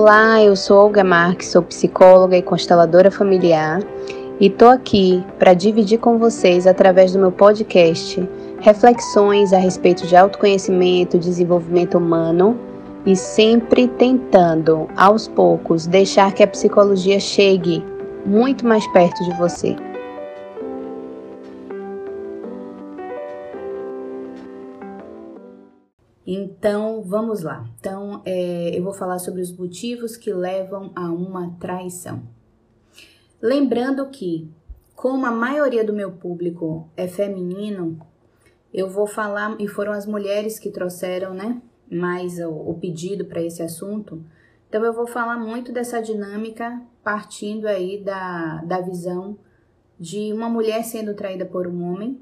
Olá, eu sou Olga Marques, sou psicóloga e consteladora familiar e tô aqui para dividir com vocês através do meu podcast reflexões a respeito de autoconhecimento, desenvolvimento humano e sempre tentando, aos poucos, deixar que a psicologia chegue muito mais perto de você. Então, vamos lá. Então, é, eu vou falar sobre os motivos que levam a uma traição. Lembrando que, como a maioria do meu público é feminino, eu vou falar, e foram as mulheres que trouxeram, né, mais o, o pedido para esse assunto. Então, eu vou falar muito dessa dinâmica partindo aí da, da visão de uma mulher sendo traída por um homem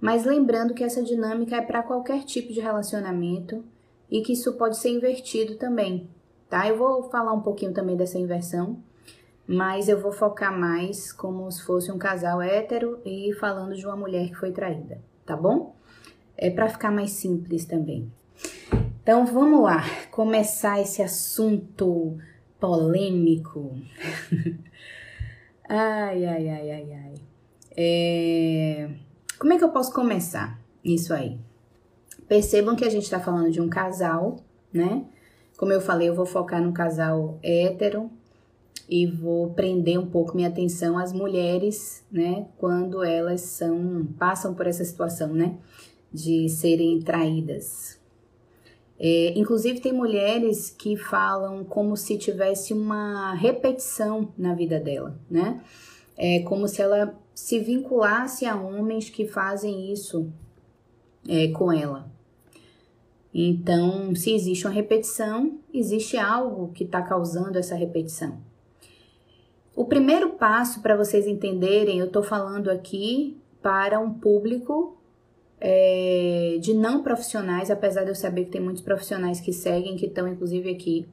mas lembrando que essa dinâmica é para qualquer tipo de relacionamento e que isso pode ser invertido também, tá? Eu vou falar um pouquinho também dessa inversão, mas eu vou focar mais como se fosse um casal hétero e falando de uma mulher que foi traída, tá bom? É para ficar mais simples também. Então vamos lá, começar esse assunto polêmico. ai, ai, ai, ai, ai. É... Como é que eu posso começar isso aí? Percebam que a gente está falando de um casal, né? Como eu falei, eu vou focar no casal hétero e vou prender um pouco minha atenção às mulheres, né? Quando elas são passam por essa situação, né? De serem traídas. É, inclusive tem mulheres que falam como se tivesse uma repetição na vida dela, né? É como se ela se vinculasse a homens que fazem isso é, com ela. Então, se existe uma repetição, existe algo que está causando essa repetição. O primeiro passo para vocês entenderem, eu estou falando aqui para um público é, de não profissionais, apesar de eu saber que tem muitos profissionais que seguem, que estão inclusive aqui.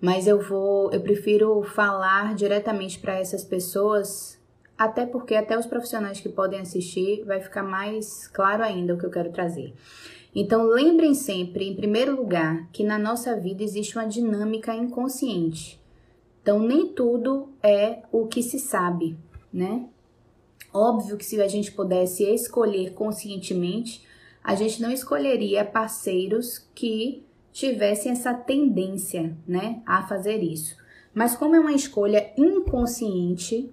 Mas eu vou, eu prefiro falar diretamente para essas pessoas até porque até os profissionais que podem assistir vai ficar mais claro ainda o que eu quero trazer. Então, lembrem sempre, em primeiro lugar, que na nossa vida existe uma dinâmica inconsciente. Então, nem tudo é o que se sabe, né? Óbvio que se a gente pudesse escolher conscientemente, a gente não escolheria parceiros que tivessem essa tendência, né, a fazer isso. Mas como é uma escolha inconsciente,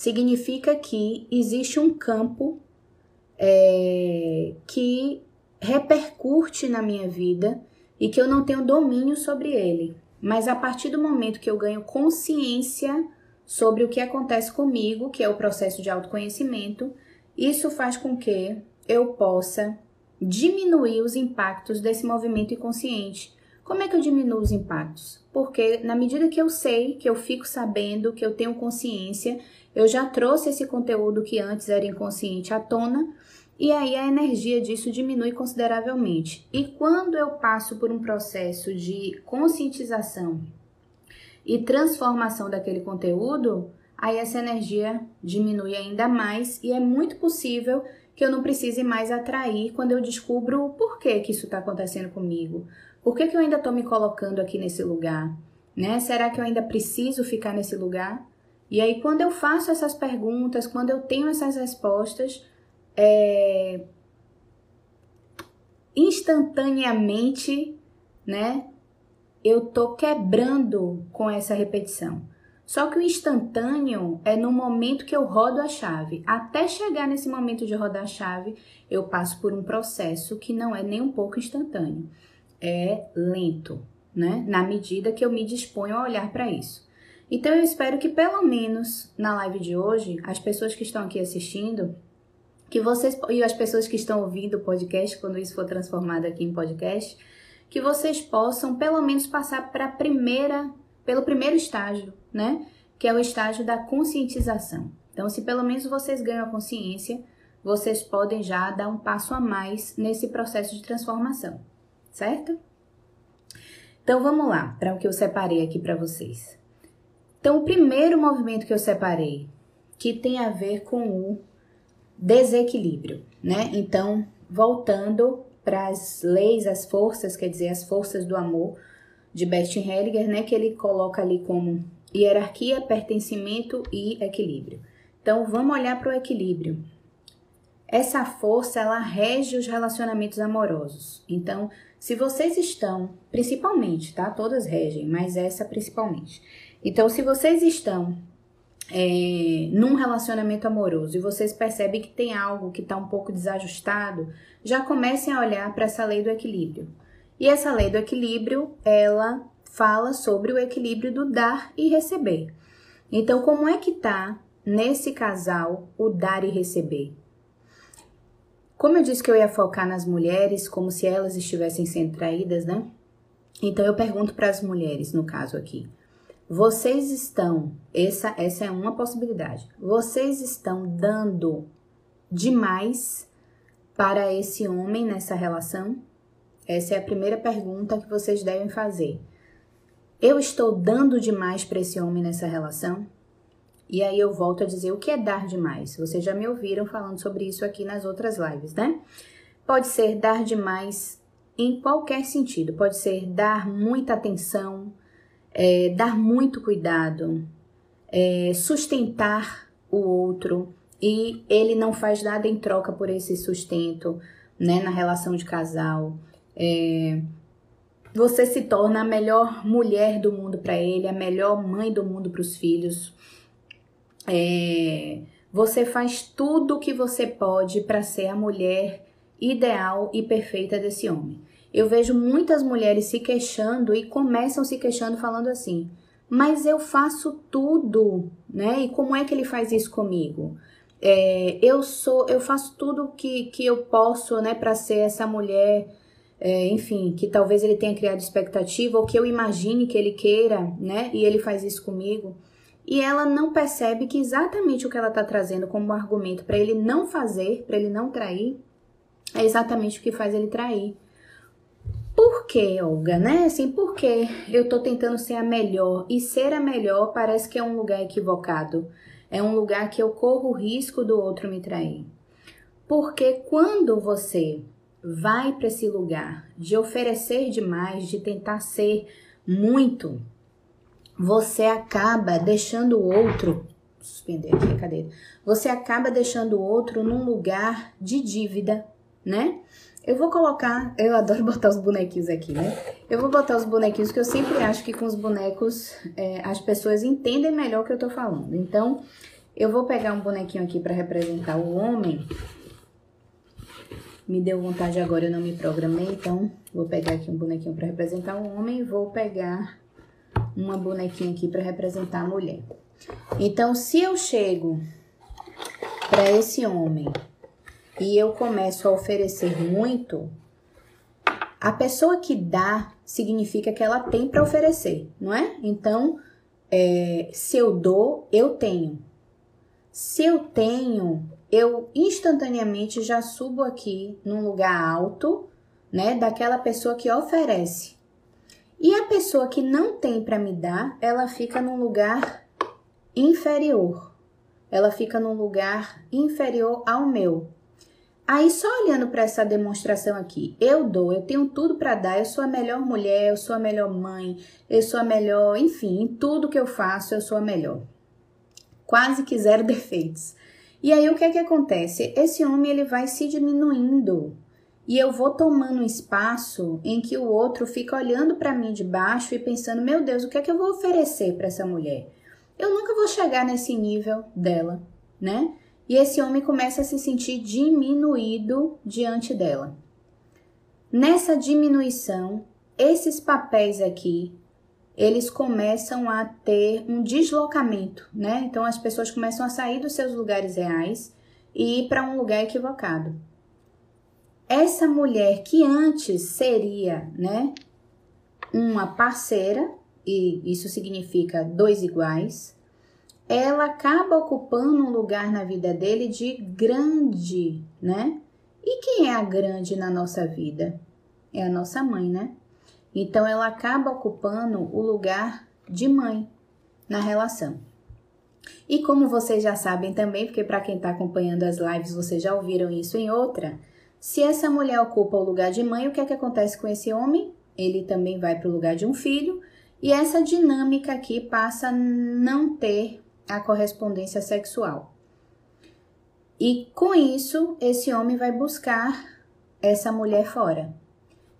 significa que existe um campo é, que repercute na minha vida e que eu não tenho domínio sobre ele. Mas a partir do momento que eu ganho consciência sobre o que acontece comigo, que é o processo de autoconhecimento, isso faz com que eu possa diminuir os impactos desse movimento inconsciente. Como é que eu diminuo os impactos? Porque na medida que eu sei, que eu fico sabendo, que eu tenho consciência, eu já trouxe esse conteúdo que antes era inconsciente à tona e aí a energia disso diminui consideravelmente. E quando eu passo por um processo de conscientização e transformação daquele conteúdo, aí essa energia diminui ainda mais e é muito possível que eu não precise mais atrair quando eu descubro o porquê que isso está acontecendo comigo. Por que, que eu ainda estou me colocando aqui nesse lugar? Né? Será que eu ainda preciso ficar nesse lugar? E aí, quando eu faço essas perguntas, quando eu tenho essas respostas, é... instantaneamente, né, eu tô quebrando com essa repetição. Só que o instantâneo é no momento que eu rodo a chave. Até chegar nesse momento de rodar a chave, eu passo por um processo que não é nem um pouco instantâneo. É lento, né? Na medida que eu me disponho a olhar para isso. Então eu espero que pelo menos na live de hoje, as pessoas que estão aqui assistindo, que vocês e as pessoas que estão ouvindo o podcast, quando isso for transformado aqui em podcast, que vocês possam pelo menos passar para a primeira, pelo primeiro estágio, né? Que é o estágio da conscientização. Então, se pelo menos vocês ganham a consciência, vocês podem já dar um passo a mais nesse processo de transformação, certo? Então vamos lá para o que eu separei aqui para vocês. Então, o primeiro movimento que eu separei, que tem a ver com o desequilíbrio, né? Então, voltando para as leis, as forças, quer dizer, as forças do amor, de Bert Hellinger, né, que ele coloca ali como hierarquia, pertencimento e equilíbrio. Então, vamos olhar para o equilíbrio. Essa força, ela rege os relacionamentos amorosos. Então, se vocês estão, principalmente, tá? Todas regem, mas essa principalmente. Então, se vocês estão é, num relacionamento amoroso e vocês percebem que tem algo que está um pouco desajustado, já comecem a olhar para essa lei do equilíbrio. E essa lei do equilíbrio, ela fala sobre o equilíbrio do dar e receber. Então, como é que tá nesse casal o dar e receber? Como eu disse que eu ia focar nas mulheres, como se elas estivessem sendo traídas, né? Então eu pergunto para as mulheres, no caso aqui, vocês estão, essa, essa é uma possibilidade, vocês estão dando demais para esse homem nessa relação? Essa é a primeira pergunta que vocês devem fazer. Eu estou dando demais para esse homem nessa relação? E aí eu volto a dizer o que é dar demais. Vocês já me ouviram falando sobre isso aqui nas outras lives, né? Pode ser dar demais em qualquer sentido. Pode ser dar muita atenção, é, dar muito cuidado, é, sustentar o outro e ele não faz nada em troca por esse sustento, né, na relação de casal. É, você se torna a melhor mulher do mundo para ele, a melhor mãe do mundo para os filhos. É, você faz tudo o que você pode para ser a mulher ideal e perfeita desse homem. Eu vejo muitas mulheres se queixando e começam se queixando falando assim: "Mas eu faço tudo, né? E como é que ele faz isso comigo? É, eu sou, eu faço tudo que, que eu posso, né, para ser essa mulher é, enfim, que talvez ele tenha criado expectativa ou que eu imagine que ele queira, né? E ele faz isso comigo. E ela não percebe que exatamente o que ela está trazendo como argumento para ele não fazer, para ele não trair, é exatamente o que faz ele trair. Por que, Olga, né? Assim, por que eu tô tentando ser a melhor e ser a melhor parece que é um lugar equivocado. É um lugar que eu corro o risco do outro me trair. Porque quando você vai para esse lugar de oferecer demais, de tentar ser muito, você acaba deixando o outro, suspender aqui a cadeira, você acaba deixando o outro num lugar de dívida, né? Eu vou colocar, eu adoro botar os bonequinhos aqui, né? Eu vou botar os bonequinhos que eu sempre acho que com os bonecos é, as pessoas entendem melhor o que eu tô falando. Então, eu vou pegar um bonequinho aqui para representar o homem me deu vontade agora, eu não me programei, então vou pegar aqui um bonequinho para representar o homem vou pegar uma bonequinha aqui para representar a mulher. Então, se eu chego para esse homem e eu começo a oferecer muito, a pessoa que dá significa que ela tem para oferecer, não é? Então, é, se eu dou, eu tenho. Se eu tenho, eu instantaneamente já subo aqui num lugar alto, né, daquela pessoa que oferece. E a pessoa que não tem para me dar, ela fica num lugar inferior. Ela fica num lugar inferior ao meu. Aí só olhando para essa demonstração aqui, eu dou, eu tenho tudo para dar, eu sou a melhor mulher, eu sou a melhor mãe, eu sou a melhor, enfim, em tudo que eu faço eu sou a melhor. Quase que zero defeitos. E aí o que é que acontece? Esse homem ele vai se diminuindo e eu vou tomando um espaço em que o outro fica olhando para mim de baixo e pensando: meu Deus, o que é que eu vou oferecer para essa mulher? Eu nunca vou chegar nesse nível dela, né? E esse homem começa a se sentir diminuído diante dela. Nessa diminuição, esses papéis aqui eles começam a ter um deslocamento, né? Então as pessoas começam a sair dos seus lugares reais e ir para um lugar equivocado. Essa mulher que antes seria, né, uma parceira, e isso significa dois iguais, ela acaba ocupando um lugar na vida dele de grande, né? E quem é a grande na nossa vida? É a nossa mãe, né? Então ela acaba ocupando o lugar de mãe na relação. E como vocês já sabem também, porque para quem está acompanhando as lives vocês já ouviram isso em outra, se essa mulher ocupa o lugar de mãe, o que é que acontece com esse homem? ele também vai para o lugar de um filho, e essa dinâmica aqui passa a não ter a correspondência sexual. E com isso, esse homem vai buscar essa mulher fora.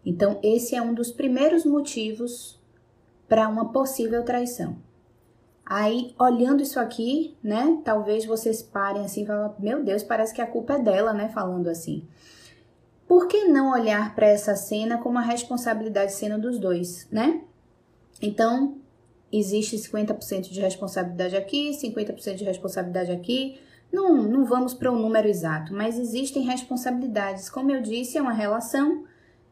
Então, esse é um dos primeiros motivos para uma possível traição. Aí, olhando isso aqui, né? Talvez vocês parem assim e falem: Meu Deus, parece que a culpa é dela, né? Falando assim. Por que não olhar para essa cena como a responsabilidade cena dos dois, né? Então, existe 50% de responsabilidade aqui, 50% de responsabilidade aqui. Não, não vamos para o um número exato, mas existem responsabilidades. Como eu disse, é uma relação,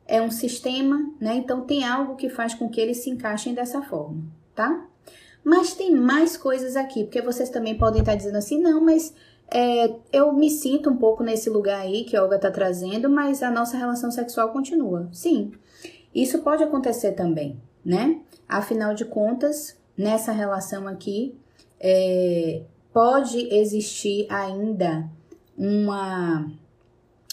é um sistema, né? Então tem algo que faz com que eles se encaixem dessa forma, tá? Mas tem mais coisas aqui, porque vocês também podem estar dizendo assim, não, mas é, eu me sinto um pouco nesse lugar aí que a Olga está trazendo, mas a nossa relação sexual continua. Sim, isso pode acontecer também, né? Afinal de contas, nessa relação aqui, é, pode existir ainda uma,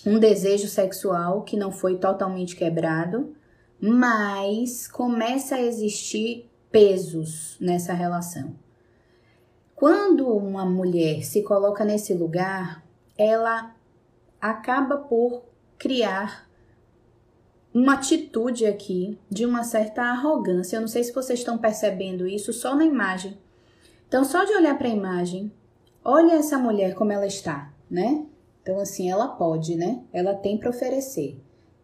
um desejo sexual que não foi totalmente quebrado, mas começa a existir pesos nessa relação. Quando uma mulher se coloca nesse lugar, ela acaba por criar uma atitude aqui de uma certa arrogância. Eu não sei se vocês estão percebendo isso só na imagem. Então, só de olhar para a imagem, olha essa mulher como ela está, né? Então, assim, ela pode, né? Ela tem para oferecer.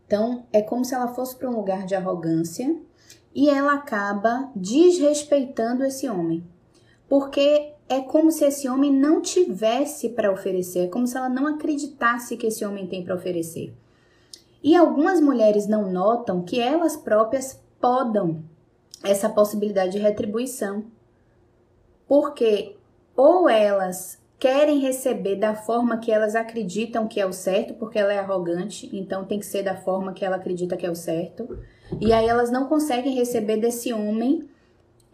Então, é como se ela fosse para um lugar de arrogância e ela acaba desrespeitando esse homem. Porque é como se esse homem não tivesse para oferecer, é como se ela não acreditasse que esse homem tem para oferecer. E algumas mulheres não notam que elas próprias podam essa possibilidade de retribuição. Porque ou elas querem receber da forma que elas acreditam que é o certo, porque ela é arrogante, então tem que ser da forma que ela acredita que é o certo. E aí elas não conseguem receber desse homem,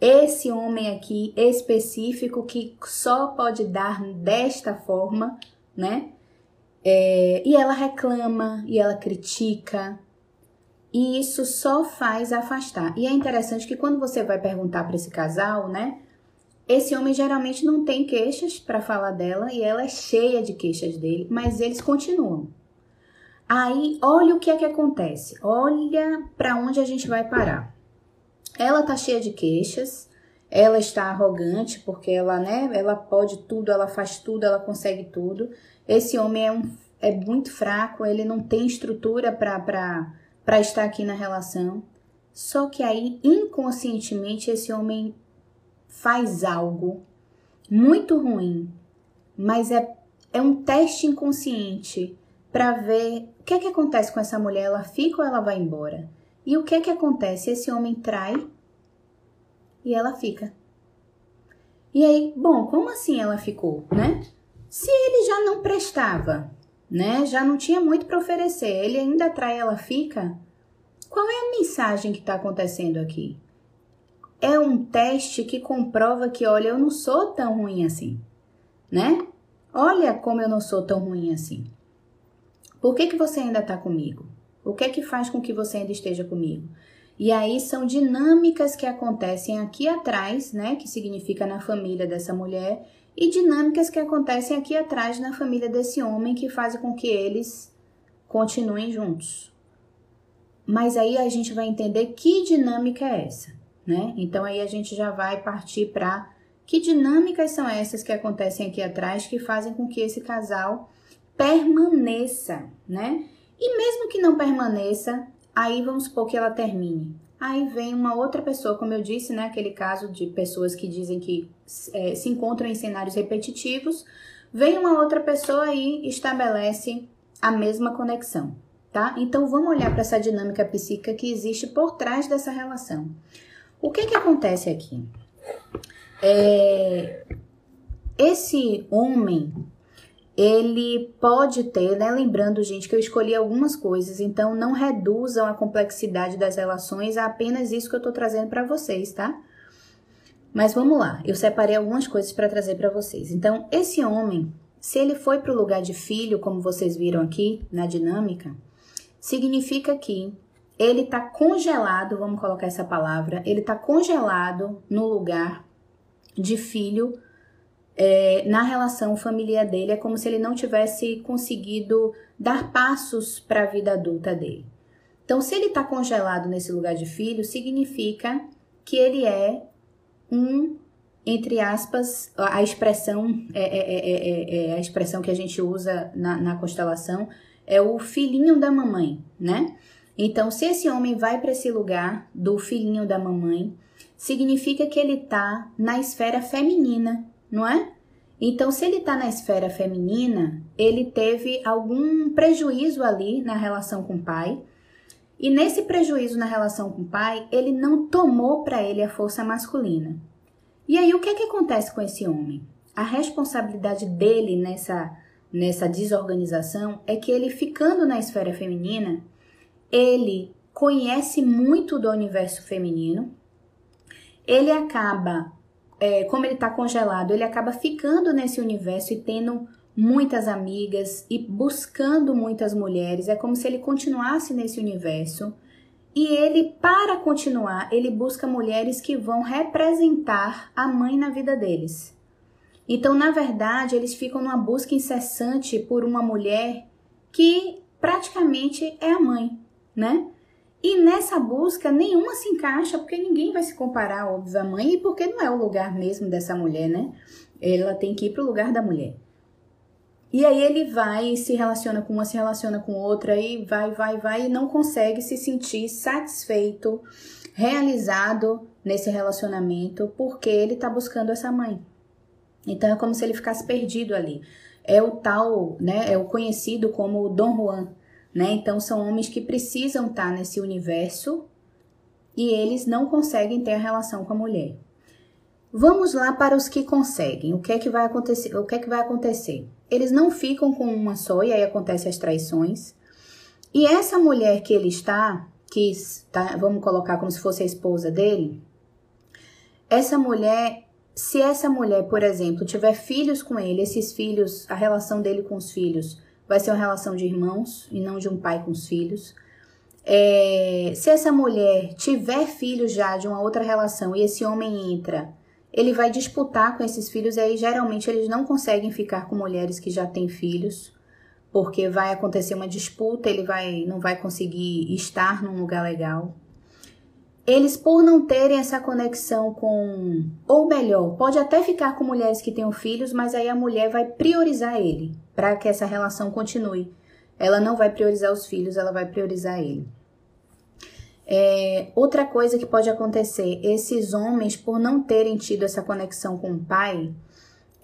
esse homem aqui específico que só pode dar desta forma, né? É, e ela reclama e ela critica. E isso só faz afastar. E é interessante que quando você vai perguntar para esse casal, né? Esse homem geralmente não tem queixas para falar dela e ela é cheia de queixas dele, mas eles continuam. Aí, olha o que é que acontece. Olha para onde a gente vai parar. Ela tá cheia de queixas, ela está arrogante porque ela, né, ela pode tudo, ela faz tudo, ela consegue tudo. Esse homem é, um, é muito fraco, ele não tem estrutura para estar aqui na relação. Só que aí, inconscientemente, esse homem faz algo muito ruim, mas é, é um teste inconsciente para ver o que é que acontece com essa mulher, ela fica ou ela vai embora. E o que é que acontece? Esse homem trai e ela fica. E aí, bom, como assim ela ficou, né? Se ele já não prestava, né? Já não tinha muito para oferecer, ele ainda trai, ela fica. Qual é a mensagem que está acontecendo aqui? É um teste que comprova que, olha, eu não sou tão ruim assim, né? Olha como eu não sou tão ruim assim. Por que, que você ainda está comigo? O que é que faz com que você ainda esteja comigo? E aí são dinâmicas que acontecem aqui atrás, né? Que significa na família dessa mulher, e dinâmicas que acontecem aqui atrás na família desse homem que fazem com que eles continuem juntos. Mas aí a gente vai entender que dinâmica é essa, né? Então aí a gente já vai partir para que dinâmicas são essas que acontecem aqui atrás que fazem com que esse casal permaneça, né? E mesmo que não permaneça, aí vamos supor que ela termine. Aí vem uma outra pessoa, como eu disse, né? Aquele caso de pessoas que dizem que é, se encontram em cenários repetitivos. Vem uma outra pessoa e estabelece a mesma conexão, tá? Então vamos olhar para essa dinâmica psíquica que existe por trás dessa relação. O que que acontece aqui? É, esse homem ele pode ter, né? Lembrando, gente, que eu escolhi algumas coisas, então não reduzam a complexidade das relações a apenas isso que eu tô trazendo para vocês, tá? Mas vamos lá, eu separei algumas coisas para trazer para vocês. Então, esse homem, se ele foi para o lugar de filho, como vocês viram aqui na dinâmica, significa que ele está congelado, vamos colocar essa palavra, ele está congelado no lugar de filho é, na relação familiar dele. É como se ele não tivesse conseguido dar passos para a vida adulta dele. Então, se ele está congelado nesse lugar de filho, significa que ele é um, entre aspas, a expressão é, é, é, é a expressão que a gente usa na, na constelação é o filhinho da mamãe, né? Então, se esse homem vai para esse lugar do filhinho da mamãe, significa que ele está na esfera feminina, não é? Então, se ele está na esfera feminina, ele teve algum prejuízo ali na relação com o pai. E nesse prejuízo na relação com o pai, ele não tomou para ele a força masculina. E aí, o que é que acontece com esse homem? A responsabilidade dele nessa, nessa desorganização é que ele, ficando na esfera feminina, ele conhece muito do universo feminino, ele acaba, é, como ele está congelado, ele acaba ficando nesse universo e tendo muitas amigas e buscando muitas mulheres. É como se ele continuasse nesse universo. E ele, para continuar, ele busca mulheres que vão representar a mãe na vida deles. Então, na verdade, eles ficam numa busca incessante por uma mulher que praticamente é a mãe né? E nessa busca, nenhuma se encaixa, porque ninguém vai se comparar, óbvio, à mãe, e porque não é o lugar mesmo dessa mulher, né? Ela tem que ir para o lugar da mulher. E aí ele vai, se relaciona com uma, se relaciona com outra, e vai, vai, vai, e não consegue se sentir satisfeito, realizado nesse relacionamento, porque ele está buscando essa mãe. Então é como se ele ficasse perdido ali. É o tal, né? É o conhecido como Dom Juan, né? Então são homens que precisam estar nesse universo e eles não conseguem ter a relação com a mulher. Vamos lá para os que conseguem. O que é que vai acontecer? O que é que vai acontecer? Eles não ficam com uma só e aí acontecem as traições. E essa mulher que ele está, que está, vamos colocar como se fosse a esposa dele, essa mulher, se essa mulher, por exemplo, tiver filhos com ele, esses filhos, a relação dele com os filhos vai ser uma relação de irmãos e não de um pai com os filhos. É, se essa mulher tiver filhos já de uma outra relação e esse homem entra, ele vai disputar com esses filhos e aí geralmente eles não conseguem ficar com mulheres que já têm filhos, porque vai acontecer uma disputa, ele vai não vai conseguir estar num lugar legal. Eles por não terem essa conexão com, ou melhor, pode até ficar com mulheres que tenham filhos, mas aí a mulher vai priorizar ele para que essa relação continue. Ela não vai priorizar os filhos, ela vai priorizar ele. É, outra coisa que pode acontecer, esses homens, por não terem tido essa conexão com o pai,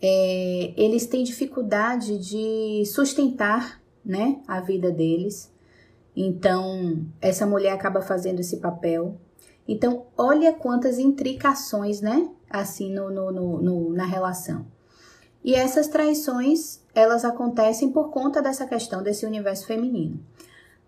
é, eles têm dificuldade de sustentar né, a vida deles. Então, essa mulher acaba fazendo esse papel. Então, olha quantas intricações, né? Assim, no, no, no, na relação. E essas traições, elas acontecem por conta dessa questão desse universo feminino.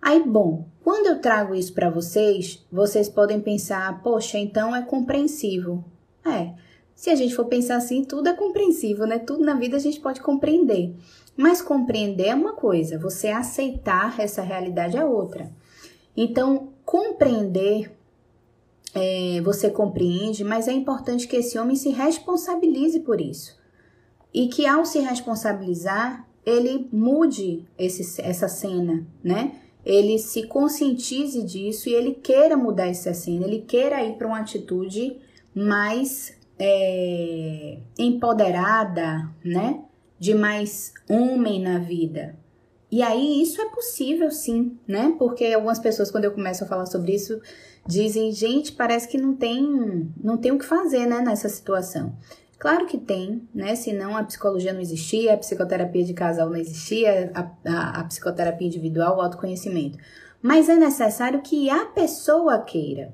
Aí, bom, quando eu trago isso para vocês, vocês podem pensar, poxa, então é compreensível. É, se a gente for pensar assim, tudo é compreensível, né? Tudo na vida a gente pode compreender. Mas compreender é uma coisa, você aceitar essa realidade é outra. Então, compreender, é, você compreende, mas é importante que esse homem se responsabilize por isso e que ao se responsabilizar, ele mude esse, essa cena, né? Ele se conscientize disso e ele queira mudar essa cena, ele queira ir para uma atitude mais é, empoderada, né? De mais homem na vida. E aí isso é possível sim, né? Porque algumas pessoas, quando eu começo a falar sobre isso, dizem, gente, parece que não tem, não tem o que fazer, né, nessa situação. Claro que tem, né? Senão a psicologia não existia, a psicoterapia de casal não existia, a, a, a psicoterapia individual, o autoconhecimento. Mas é necessário que a pessoa queira,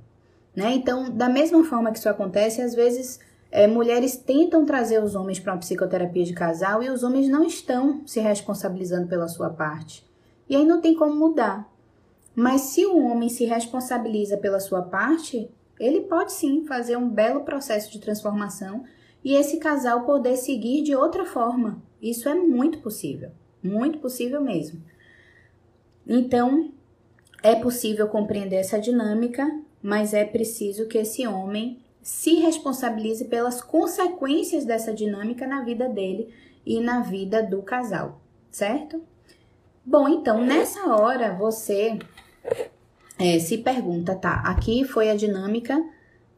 né? Então, da mesma forma que isso acontece, às vezes é, mulheres tentam trazer os homens para uma psicoterapia de casal e os homens não estão se responsabilizando pela sua parte. E aí não tem como mudar. Mas se o homem se responsabiliza pela sua parte, ele pode sim fazer um belo processo de transformação e esse casal poder seguir de outra forma. Isso é muito possível, muito possível mesmo. Então, é possível compreender essa dinâmica, mas é preciso que esse homem se responsabilize pelas consequências dessa dinâmica na vida dele e na vida do casal, certo? Bom, então nessa hora você é, se pergunta, tá? Aqui foi a dinâmica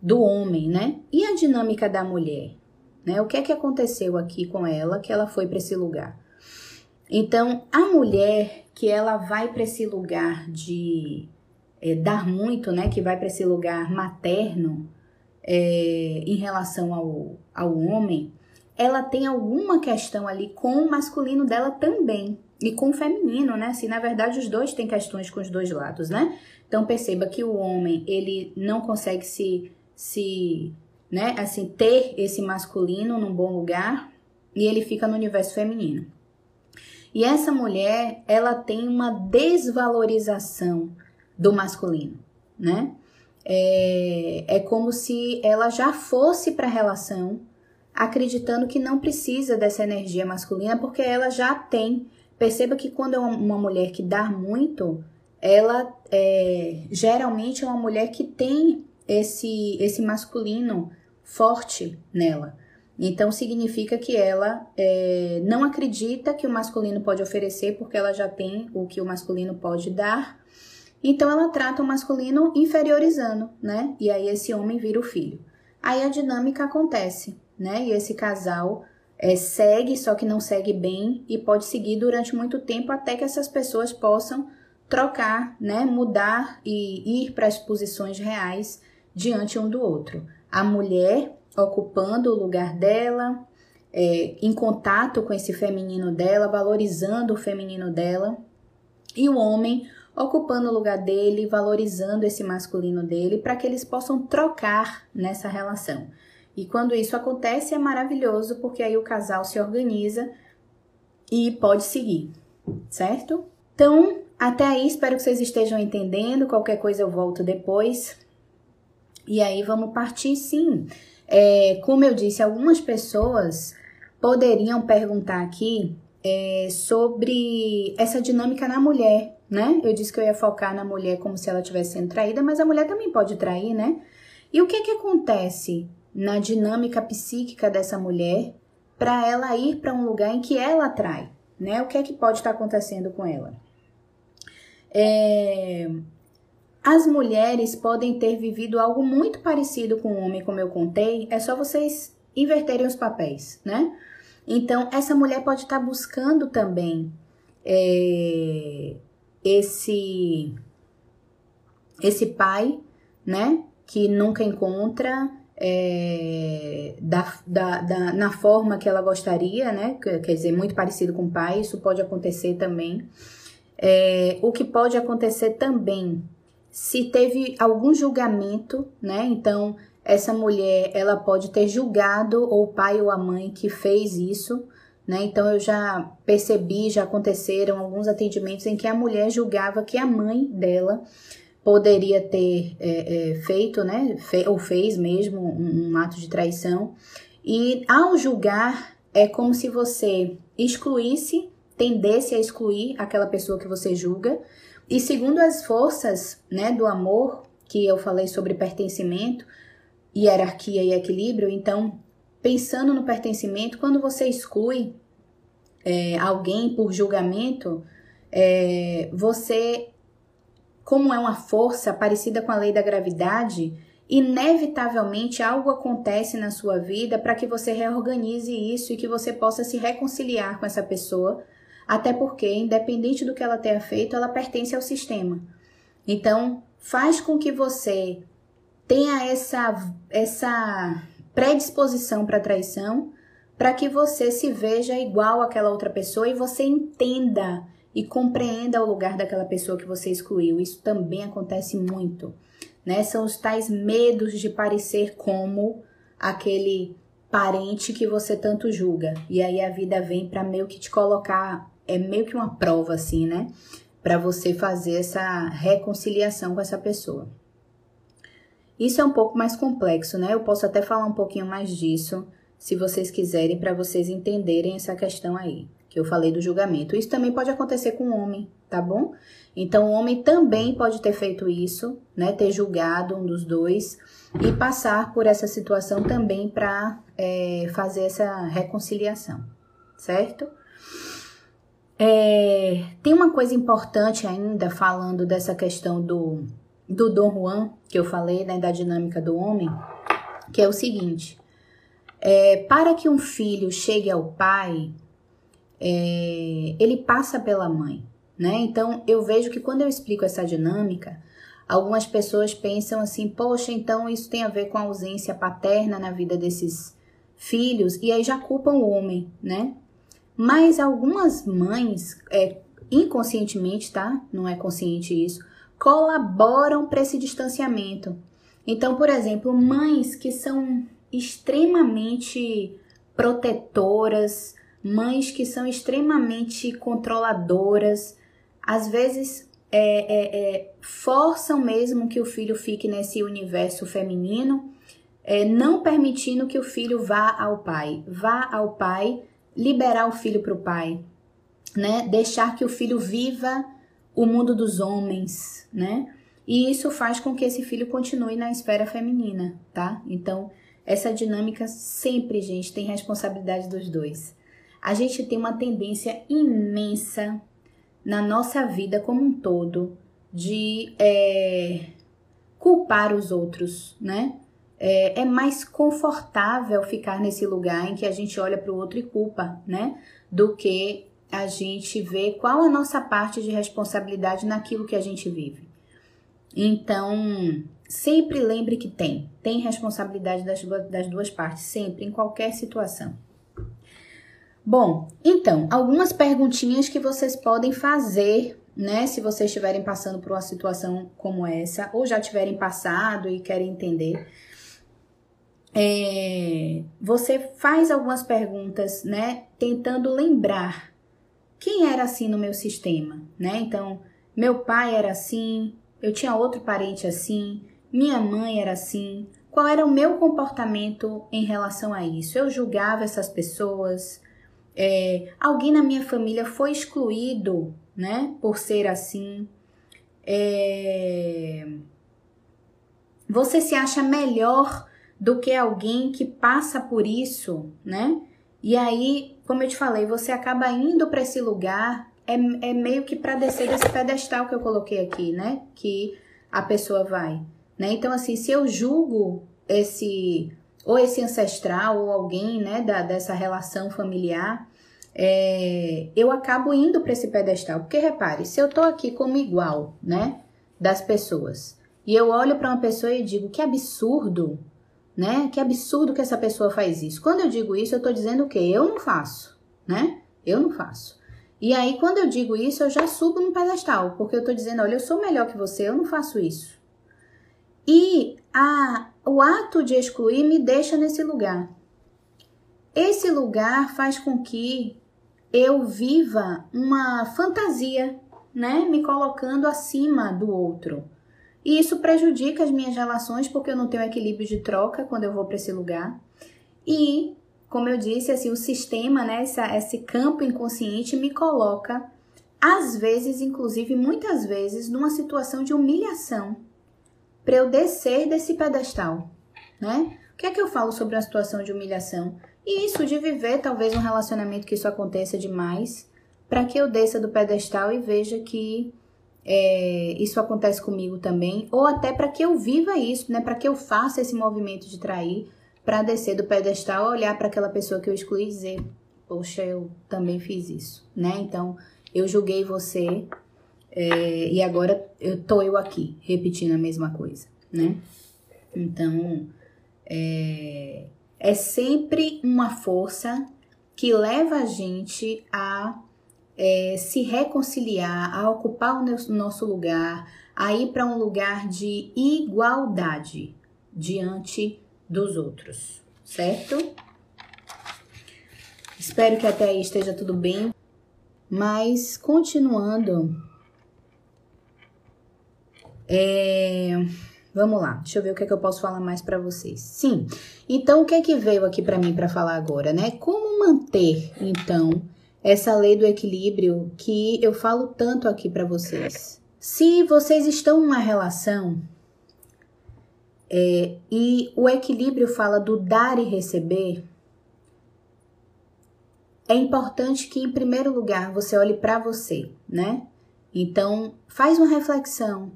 do homem, né? E a dinâmica da mulher, né? O que é que aconteceu aqui com ela que ela foi para esse lugar? Então, a mulher que ela vai para esse lugar de é, dar muito, né? Que vai para esse lugar materno é, em relação ao, ao homem, ela tem alguma questão ali com o masculino dela também e com o feminino, né? Se assim, na verdade os dois têm questões com os dois lados, né? Então perceba que o homem ele não consegue se se né, assim ter esse masculino num bom lugar e ele fica no universo feminino. E essa mulher, ela tem uma desvalorização do masculino, né? É, é como se ela já fosse para a relação acreditando que não precisa dessa energia masculina porque ela já tem. Perceba que quando é uma mulher que dá muito, ela é, geralmente é uma mulher que tem esse, esse masculino forte nela. Então significa que ela é, não acredita que o masculino pode oferecer porque ela já tem o que o masculino pode dar. Então ela trata o masculino inferiorizando, né? E aí esse homem vira o filho. Aí a dinâmica acontece, né? E esse casal é, segue, só que não segue bem e pode seguir durante muito tempo até que essas pessoas possam trocar, né? Mudar e ir para as posições reais diante um do outro. A mulher ocupando o lugar dela, é, em contato com esse feminino dela, valorizando o feminino dela, e o homem ocupando o lugar dele, valorizando esse masculino dele, para que eles possam trocar nessa relação. E quando isso acontece é maravilhoso, porque aí o casal se organiza e pode seguir, certo? Então, até aí, espero que vocês estejam entendendo. Qualquer coisa eu volto depois. E aí vamos partir sim é, como eu disse, algumas pessoas poderiam perguntar aqui é, sobre essa dinâmica na mulher, né? Eu disse que eu ia focar na mulher como se ela estivesse sendo traída, mas a mulher também pode trair, né? E o que que acontece na dinâmica psíquica dessa mulher para ela ir para um lugar em que ela trai, né? O que é que pode estar acontecendo com ela? É, as mulheres podem ter vivido algo muito parecido com o homem, como eu contei, é só vocês inverterem os papéis, né? Então, essa mulher pode estar buscando também é, esse, esse pai, né? Que nunca encontra é, da, da, da, na forma que ela gostaria, né? Quer dizer, muito parecido com o pai, isso pode acontecer também. É, o que pode acontecer também se teve algum julgamento, né? Então, essa mulher, ela pode ter julgado ou o pai ou a mãe que fez isso, né? Então, eu já percebi, já aconteceram alguns atendimentos em que a mulher julgava que a mãe dela poderia ter é, é, feito, né? Fe ou fez mesmo um, um ato de traição. E ao julgar, é como se você excluísse, tendesse a excluir aquela pessoa que você julga, e segundo as forças né, do amor, que eu falei sobre pertencimento, hierarquia e equilíbrio, então, pensando no pertencimento, quando você exclui é, alguém por julgamento, é, você, como é uma força parecida com a lei da gravidade, inevitavelmente algo acontece na sua vida para que você reorganize isso e que você possa se reconciliar com essa pessoa até porque, independente do que ela tenha feito, ela pertence ao sistema. Então, faz com que você tenha essa, essa predisposição para traição, para que você se veja igual àquela outra pessoa e você entenda e compreenda o lugar daquela pessoa que você excluiu. Isso também acontece muito, né? São os tais medos de parecer como aquele parente que você tanto julga. E aí a vida vem para meio que te colocar é meio que uma prova, assim, né? Para você fazer essa reconciliação com essa pessoa. Isso é um pouco mais complexo, né? Eu posso até falar um pouquinho mais disso, se vocês quiserem, para vocês entenderem essa questão aí. Que eu falei do julgamento. Isso também pode acontecer com o homem, tá bom? Então, o homem também pode ter feito isso, né? Ter julgado um dos dois e passar por essa situação também para é, fazer essa reconciliação, certo? É, tem uma coisa importante ainda falando dessa questão do, do Dom Juan, que eu falei, né, da dinâmica do homem, que é o seguinte: é, para que um filho chegue ao pai, é, ele passa pela mãe, né? Então eu vejo que quando eu explico essa dinâmica, algumas pessoas pensam assim: poxa, então isso tem a ver com a ausência paterna na vida desses filhos, e aí já culpam o homem, né? Mas algumas mães, é, inconscientemente, tá? Não é consciente isso, colaboram para esse distanciamento. Então, por exemplo, mães que são extremamente protetoras, mães que são extremamente controladoras, às vezes é, é, é, forçam mesmo que o filho fique nesse universo feminino, é, não permitindo que o filho vá ao pai. Vá ao pai liberar o filho para o pai, né? Deixar que o filho viva o mundo dos homens, né? E isso faz com que esse filho continue na esfera feminina, tá? Então, essa dinâmica sempre, gente, tem responsabilidade dos dois. A gente tem uma tendência imensa na nossa vida como um todo de é, culpar os outros, né? é, é mais confortável ficar nesse lugar em que a gente olha para o outro e culpa, né? Do que a gente vê qual a nossa parte de responsabilidade naquilo que a gente vive. Então, sempre lembre que tem, tem responsabilidade das, das duas partes, sempre, em qualquer situação. Bom, então, algumas perguntinhas que vocês podem fazer, né, se vocês estiverem passando por uma situação como essa, ou já tiverem passado e querem entender é, você faz algumas perguntas, né, tentando lembrar quem era assim no meu sistema, né? Então, meu pai era assim, eu tinha outro parente assim, minha mãe era assim. Qual era o meu comportamento em relação a isso? Eu julgava essas pessoas. É, alguém na minha família foi excluído, né, por ser assim. É, você se acha melhor do que alguém que passa por isso, né? E aí, como eu te falei, você acaba indo para esse lugar, é, é meio que para descer desse pedestal que eu coloquei aqui, né? Que a pessoa vai, né? Então, assim, se eu julgo esse, ou esse ancestral, ou alguém, né, da, dessa relação familiar, é, eu acabo indo para esse pedestal. Porque repare, se eu tô aqui como igual, né, das pessoas, e eu olho para uma pessoa e digo que absurdo né? Que absurdo que essa pessoa faz isso. Quando eu digo isso, eu tô dizendo o quê? Eu não faço, né? Eu não faço. E aí, quando eu digo isso, eu já subo no pedestal, porque eu tô dizendo, olha, eu sou melhor que você, eu não faço isso. E a, o ato de excluir me deixa nesse lugar. Esse lugar faz com que eu viva uma fantasia, né? Me colocando acima do outro. E isso prejudica as minhas relações porque eu não tenho equilíbrio de troca quando eu vou para esse lugar. E, como eu disse, assim, o sistema, né, essa, esse campo inconsciente me coloca, às vezes, inclusive muitas vezes, numa situação de humilhação para eu descer desse pedestal, né? O que é que eu falo sobre uma situação de humilhação? E isso de viver talvez um relacionamento que isso aconteça demais, para que eu desça do pedestal e veja que é, isso acontece comigo também, ou até para que eu viva isso, né? Para que eu faça esse movimento de trair, para descer do pedestal, olhar para aquela pessoa que eu excluí e dizer, poxa, eu também fiz isso, né? Então, eu julguei você é, e agora eu tô eu aqui repetindo a mesma coisa, né? Então, é, é sempre uma força que leva a gente a é, se reconciliar, a ocupar o nosso lugar, a ir para um lugar de igualdade diante dos outros, certo? Espero que até aí esteja tudo bem. Mas continuando, é, vamos lá, deixa eu ver o que, é que eu posso falar mais para vocês. Sim, então o que é que veio aqui para mim para falar agora, né? Como manter então essa lei do equilíbrio que eu falo tanto aqui para vocês. Se vocês estão numa relação é, e o equilíbrio fala do dar e receber, é importante que, em primeiro lugar, você olhe para você, né? Então, faz uma reflexão.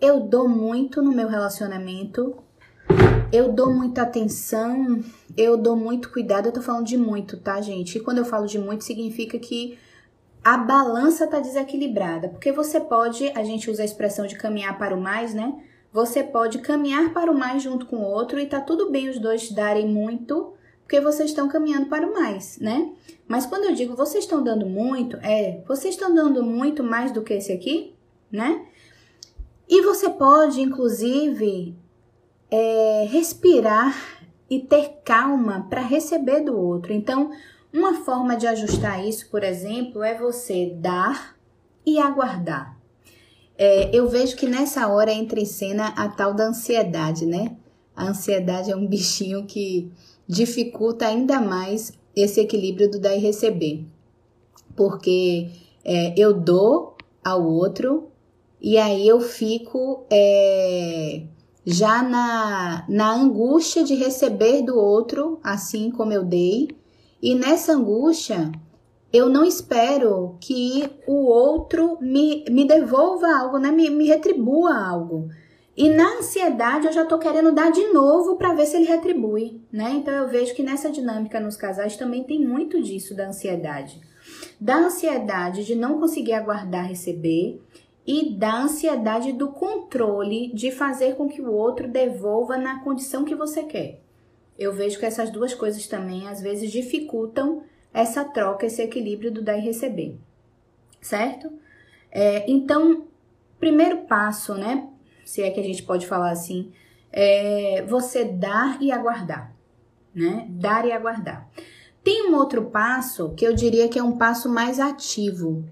Eu dou muito no meu relacionamento, eu dou muita atenção, eu dou muito cuidado. Eu tô falando de muito, tá, gente? E quando eu falo de muito, significa que a balança tá desequilibrada. Porque você pode, a gente usa a expressão de caminhar para o mais, né? Você pode caminhar para o mais junto com o outro e tá tudo bem os dois darem muito, porque vocês estão caminhando para o mais, né? Mas quando eu digo vocês estão dando muito, é vocês estão dando muito mais do que esse aqui, né? E você pode, inclusive, é, respirar e ter calma para receber do outro. Então, uma forma de ajustar isso, por exemplo, é você dar e aguardar. É, eu vejo que nessa hora entra em cena a tal da ansiedade, né? A ansiedade é um bichinho que dificulta ainda mais esse equilíbrio do dar e receber. Porque é, eu dou ao outro e aí eu fico é, já na, na angústia de receber do outro, assim como eu dei. E nessa angústia, eu não espero que o outro me, me devolva algo, né? me, me retribua algo. E na ansiedade eu já tô querendo dar de novo para ver se ele retribui, né? Então eu vejo que nessa dinâmica nos casais também tem muito disso da ansiedade. Da ansiedade de não conseguir aguardar receber e da ansiedade do controle de fazer com que o outro devolva na condição que você quer. Eu vejo que essas duas coisas também às vezes dificultam essa troca, esse equilíbrio do dar e receber, certo? É, então, primeiro passo, né? se é que a gente pode falar assim, é você dar e aguardar, né? Dar e aguardar. Tem um outro passo que eu diria que é um passo mais ativo,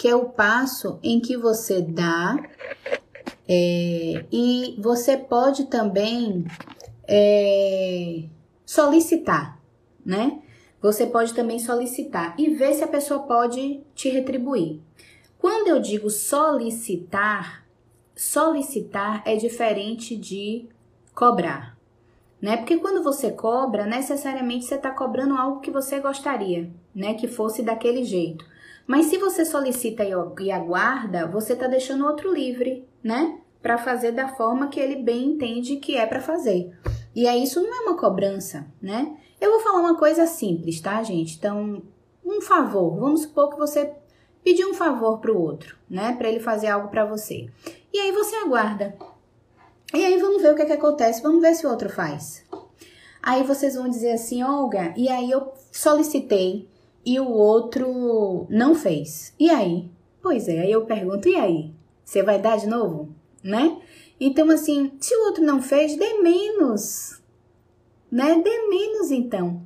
que é o passo em que você dá é, e você pode também é, solicitar, né? Você pode também solicitar e ver se a pessoa pode te retribuir. Quando eu digo solicitar, solicitar é diferente de cobrar, né? Porque quando você cobra, necessariamente você está cobrando algo que você gostaria, né? Que fosse daquele jeito. Mas se você solicita e aguarda, você está deixando outro livre, né? Para fazer da forma que ele bem entende que é para fazer. E aí isso não é uma cobrança, né? Eu vou falar uma coisa simples, tá, gente? Então, um favor. Vamos supor que você pediu um favor para o outro, né? Para ele fazer algo para você. E aí você aguarda. E aí vamos ver o que, é que acontece, vamos ver se o outro faz. Aí vocês vão dizer assim, Olga, e aí eu solicitei e o outro não fez. E aí? Pois é, aí eu pergunto, e aí? Você vai dar de novo? Né? Então, assim, se o outro não fez, dê menos. Né? Dê menos, então.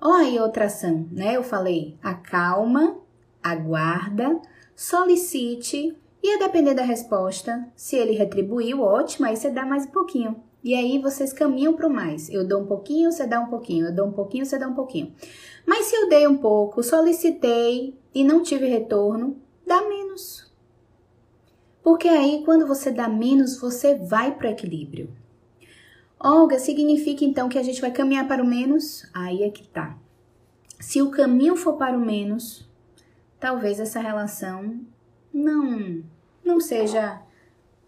Olha aí outra ação, né? Eu falei, acalma, aguarda, solicite e a depender da resposta, se ele retribuiu, ótimo, aí você dá mais um pouquinho. E aí vocês caminham para o mais. Eu dou um pouquinho, você dá um pouquinho. Eu dou um pouquinho, você dá um pouquinho. Mas se eu dei um pouco, solicitei e não tive retorno, dá menos. Porque aí, quando você dá menos, você vai para o equilíbrio. Olga, significa então que a gente vai caminhar para o menos? Aí é que tá. Se o caminho for para o menos, talvez essa relação não não seja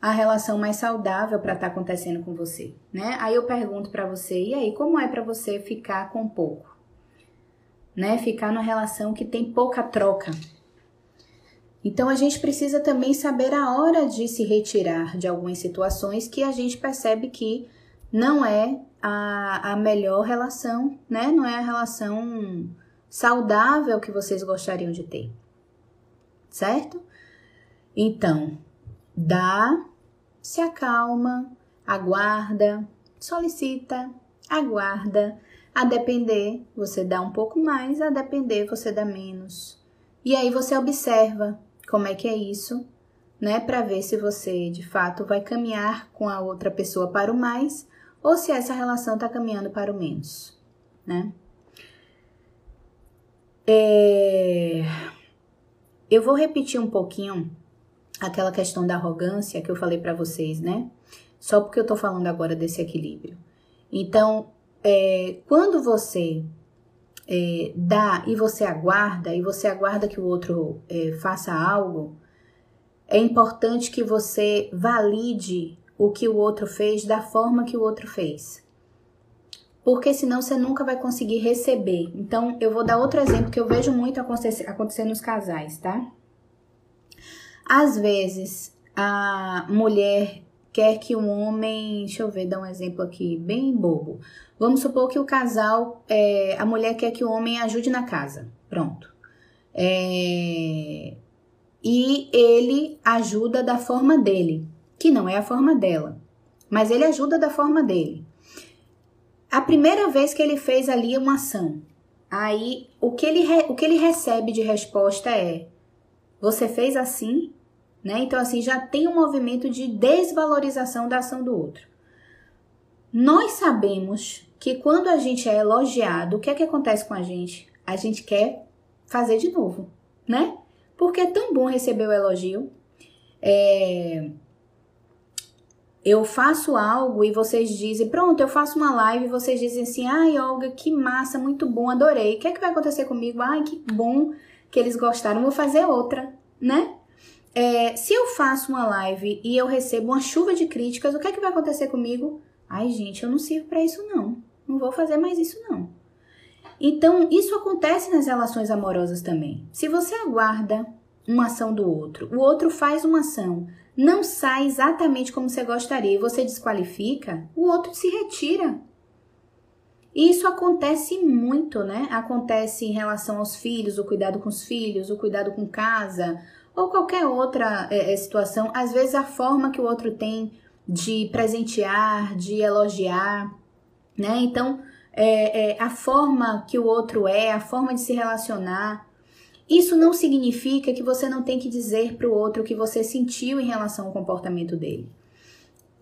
a relação mais saudável para estar tá acontecendo com você, né? Aí eu pergunto para você, e aí, como é para você ficar com pouco? Né? Ficar numa relação que tem pouca troca. Então a gente precisa também saber a hora de se retirar de algumas situações que a gente percebe que não é a, a melhor relação, né? Não é a relação saudável que vocês gostariam de ter. Certo? Então, dá, se acalma, aguarda, solicita, aguarda. A depender, você dá um pouco mais, a depender, você dá menos. E aí você observa como é que é isso, né, para ver se você de fato vai caminhar com a outra pessoa para o mais ou se essa relação está caminhando para o menos, né? É... Eu vou repetir um pouquinho aquela questão da arrogância que eu falei para vocês, né? Só porque eu tô falando agora desse equilíbrio. Então, é, quando você é, dá e você aguarda, e você aguarda que o outro é, faça algo, é importante que você valide o que o outro fez da forma que o outro fez. Porque senão você nunca vai conseguir receber. Então, eu vou dar outro exemplo que eu vejo muito acontecer, acontecer nos casais, tá? Às vezes, a mulher quer que um homem, deixa eu ver, dar um exemplo aqui bem bobo. Vamos supor que o casal, é, a mulher quer que o homem ajude na casa, pronto. É, e ele ajuda da forma dele, que não é a forma dela, mas ele ajuda da forma dele. A primeira vez que ele fez ali uma ação, aí o que ele, o que ele recebe de resposta é: você fez assim? Né? Então, assim, já tem um movimento de desvalorização da ação do outro. Nós sabemos que quando a gente é elogiado, o que é que acontece com a gente? A gente quer fazer de novo, né? Porque é tão bom receber o elogio. É... Eu faço algo e vocês dizem, pronto, eu faço uma live e vocês dizem assim, ai, Olga, que massa, muito bom, adorei. O que é que vai acontecer comigo? Ai, que bom que eles gostaram, vou fazer outra, né? É, se eu faço uma live e eu recebo uma chuva de críticas, o que é que vai acontecer comigo? Ai, gente, eu não sirvo para isso não. Não vou fazer mais isso não. Então, isso acontece nas relações amorosas também. Se você aguarda uma ação do outro, o outro faz uma ação, não sai exatamente como você gostaria e você desqualifica, o outro se retira. E isso acontece muito, né? Acontece em relação aos filhos, o cuidado com os filhos, o cuidado com casa, ou qualquer outra é, é, situação, às vezes a forma que o outro tem de presentear, de elogiar, né? Então, é, é, a forma que o outro é, a forma de se relacionar, isso não significa que você não tem que dizer para o outro o que você sentiu em relação ao comportamento dele.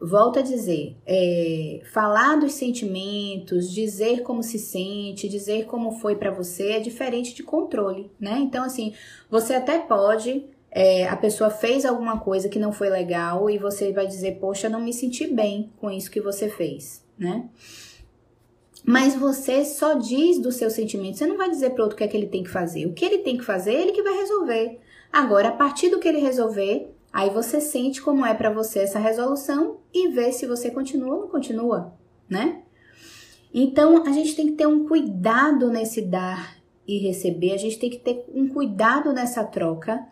Volto a dizer, é, falar dos sentimentos, dizer como se sente, dizer como foi para você é diferente de controle, né? Então, assim, você até pode é, a pessoa fez alguma coisa que não foi legal e você vai dizer, poxa, não me senti bem com isso que você fez, né? Mas você só diz do seu sentimento, você não vai dizer para outro o que é que ele tem que fazer. O que ele tem que fazer, é ele que vai resolver. Agora, a partir do que ele resolver, aí você sente como é para você essa resolução e vê se você continua ou não continua, né? Então, a gente tem que ter um cuidado nesse dar e receber, a gente tem que ter um cuidado nessa troca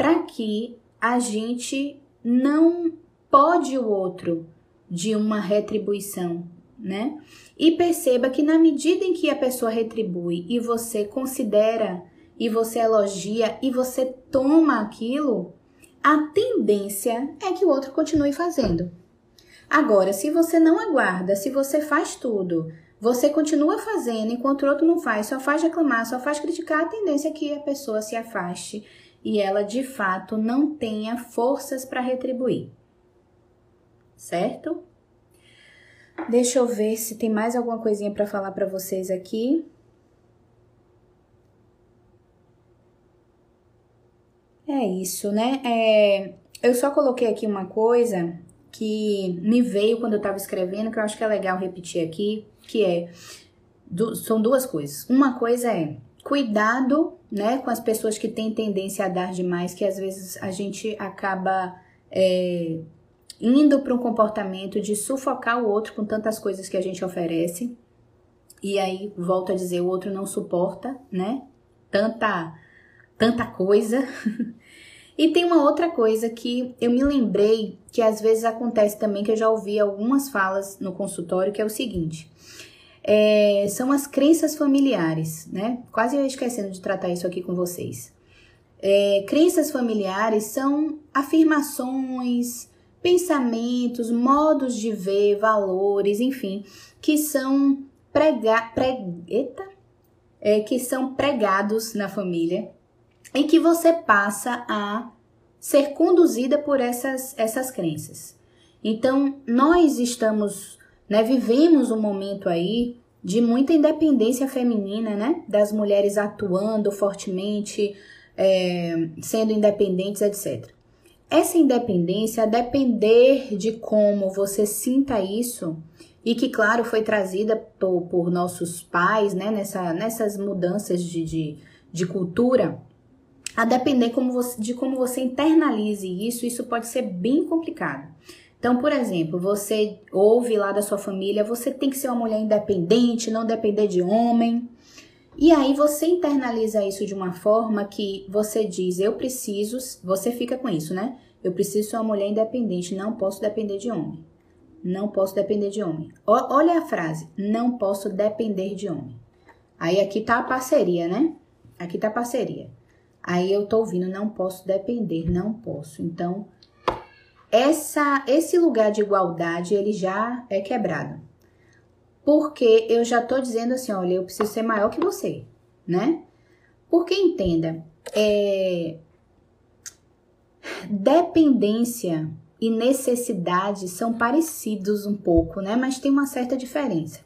para que a gente não pode o outro de uma retribuição, né? E perceba que na medida em que a pessoa retribui e você considera e você elogia e você toma aquilo, a tendência é que o outro continue fazendo. Agora, se você não aguarda, se você faz tudo, você continua fazendo enquanto o outro não faz, só faz reclamar, só faz criticar, a tendência é que a pessoa se afaste e ela de fato não tenha forças para retribuir. Certo? Deixa eu ver se tem mais alguma coisinha para falar para vocês aqui. É isso, né? É, eu só coloquei aqui uma coisa que me veio quando eu estava escrevendo, que eu acho que é legal repetir aqui, que é do, são duas coisas. Uma coisa é cuidado, né, com as pessoas que têm tendência a dar demais, que às vezes a gente acaba é, indo para um comportamento de sufocar o outro com tantas coisas que a gente oferece. E aí, volto a dizer, o outro não suporta, né? Tanta, tanta coisa. e tem uma outra coisa que eu me lembrei que às vezes acontece também, que eu já ouvi algumas falas no consultório, que é o seguinte é, são as crenças familiares, né? Quase eu esquecendo de tratar isso aqui com vocês. É, crenças familiares são afirmações, pensamentos, modos de ver, valores, enfim, que são prega, eita, é, que são pregados na família e que você passa a ser conduzida por essas, essas crenças. Então, nós estamos né? Vivemos um momento aí de muita independência feminina, né? Das mulheres atuando fortemente, é, sendo independentes, etc. Essa independência, a depender de como você sinta isso, e que, claro, foi trazida por, por nossos pais, né, nessa, nessas mudanças de, de, de cultura, a depender como você, de como você internalize isso, isso pode ser bem complicado. Então, por exemplo, você ouve lá da sua família, você tem que ser uma mulher independente, não depender de homem. E aí você internaliza isso de uma forma que você diz, eu preciso, você fica com isso, né? Eu preciso ser uma mulher independente, não posso depender de homem. Não posso depender de homem. O, olha a frase, não posso depender de homem. Aí aqui tá a parceria, né? Aqui tá a parceria. Aí eu tô ouvindo, não posso depender, não posso. Então, essa esse lugar de igualdade, ele já é quebrado. Porque eu já tô dizendo assim, olha, eu preciso ser maior que você, né? Porque entenda, é, dependência e necessidade são parecidos um pouco, né? Mas tem uma certa diferença.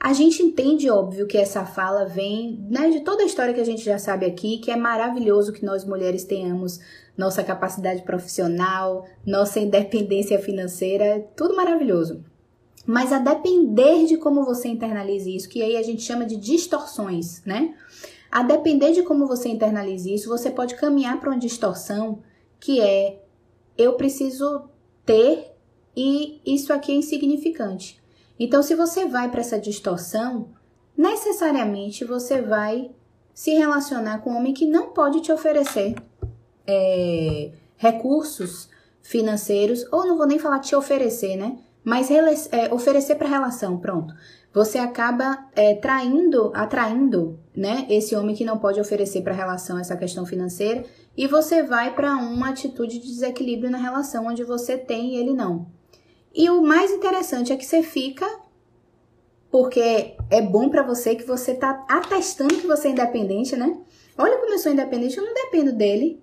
A gente entende, óbvio, que essa fala vem né, de toda a história que a gente já sabe aqui, que é maravilhoso que nós mulheres tenhamos nossa capacidade profissional, nossa independência financeira, tudo maravilhoso. Mas a depender de como você internalize isso, que aí a gente chama de distorções, né? A depender de como você internalize isso, você pode caminhar para uma distorção que é eu preciso ter e isso aqui é insignificante. Então, se você vai para essa distorção, necessariamente você vai se relacionar com um homem que não pode te oferecer é, recursos financeiros, ou não vou nem falar te oferecer, né? Mas é, oferecer para relação, pronto. Você acaba é, traindo, atraindo, né? Esse homem que não pode oferecer para relação essa questão financeira, e você vai para uma atitude de desequilíbrio na relação onde você tem e ele não. E o mais interessante é que você fica porque é bom para você que você tá atestando que você é independente, né? Olha como eu sou independente, eu não dependo dele.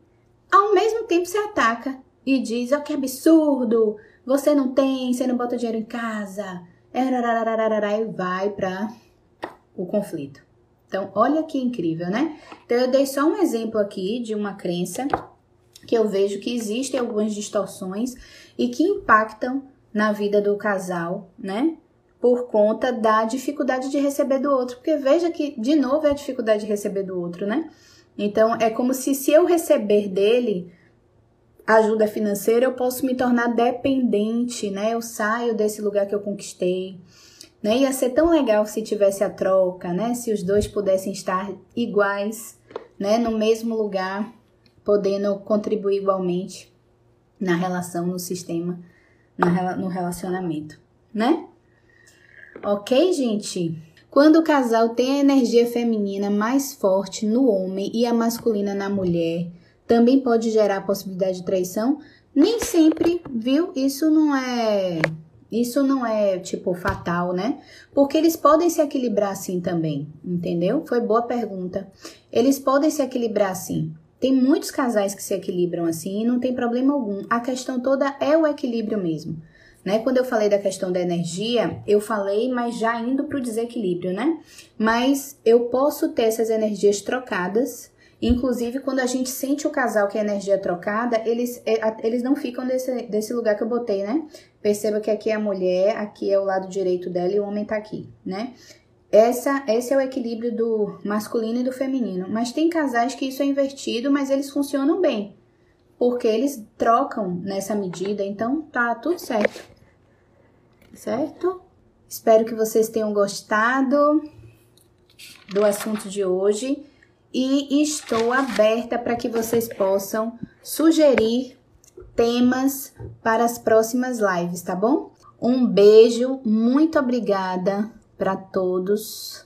Ao mesmo tempo você ataca e diz: "Oh, que absurdo! Você não tem, você não bota dinheiro em casa". E vai para o conflito. Então, olha que incrível, né? Então, eu dei só um exemplo aqui de uma crença que eu vejo que existem algumas distorções e que impactam na vida do casal, né? Por conta da dificuldade de receber do outro. Porque veja que, de novo, é a dificuldade de receber do outro, né? Então, é como se, se eu receber dele ajuda financeira, eu posso me tornar dependente, né? Eu saio desse lugar que eu conquistei. Né? Ia ser tão legal se tivesse a troca, né? Se os dois pudessem estar iguais, né? No mesmo lugar, podendo contribuir igualmente na relação, no sistema no relacionamento, né? Ok, gente? Quando o casal tem a energia feminina mais forte no homem e a masculina na mulher, também pode gerar a possibilidade de traição? Nem sempre, viu? Isso não é. Isso não é tipo fatal, né? Porque eles podem se equilibrar assim também, entendeu? Foi boa pergunta. Eles podem se equilibrar assim. Tem muitos casais que se equilibram assim e não tem problema algum. A questão toda é o equilíbrio mesmo. Né? Quando eu falei da questão da energia, eu falei, mas já indo para o desequilíbrio, né? Mas eu posso ter essas energias trocadas. Inclusive, quando a gente sente o casal que é energia trocada, eles, é, eles não ficam desse, desse lugar que eu botei, né? Perceba que aqui é a mulher, aqui é o lado direito dela e o homem tá aqui, né? Essa, esse é o equilíbrio do masculino e do feminino. Mas tem casais que isso é invertido, mas eles funcionam bem. Porque eles trocam nessa medida, então tá tudo certo. Certo? Espero que vocês tenham gostado do assunto de hoje e estou aberta para que vocês possam sugerir temas para as próximas lives, tá bom? Um beijo, muito obrigada para todos